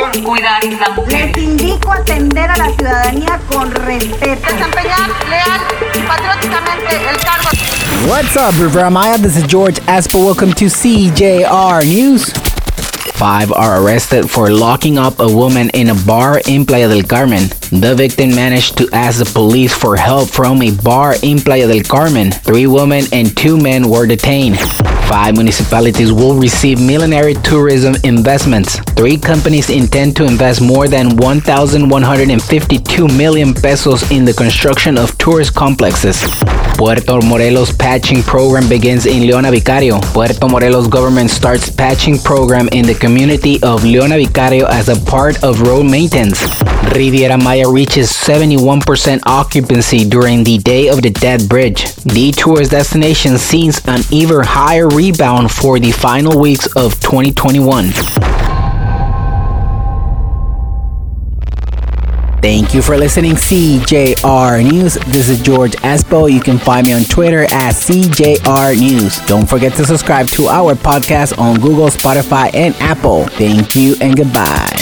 con cuidar la mujer. Les indico atender a la ciudadanía con respeto. Desempeñar leal y patrióticamente el cargo. What's up, Riviera Maya? This is George Espo. Welcome to CJR News. Five are arrested for locking up a woman in a bar in Playa del Carmen. The victim managed to ask the police for help from a bar in Playa del Carmen. Three women and two men were detained. Five municipalities will receive millenary tourism investments. Three companies intend to invest more than 1,152 million pesos in the construction of tourist complexes. Puerto Morelos patching program begins in Leona Vicario. Puerto Morelos government starts patching program in the community of Leona Vicario as a part of road maintenance. Riviera Maya reaches 71% occupancy during the Day of the Dead Bridge. The tourist destination sees an even higher rebound for the final weeks of 2021. Thank you for listening, CJR News. This is George Espo. You can find me on Twitter at CJR News. Don't forget to subscribe to our podcast on Google, Spotify, and Apple. Thank you and goodbye.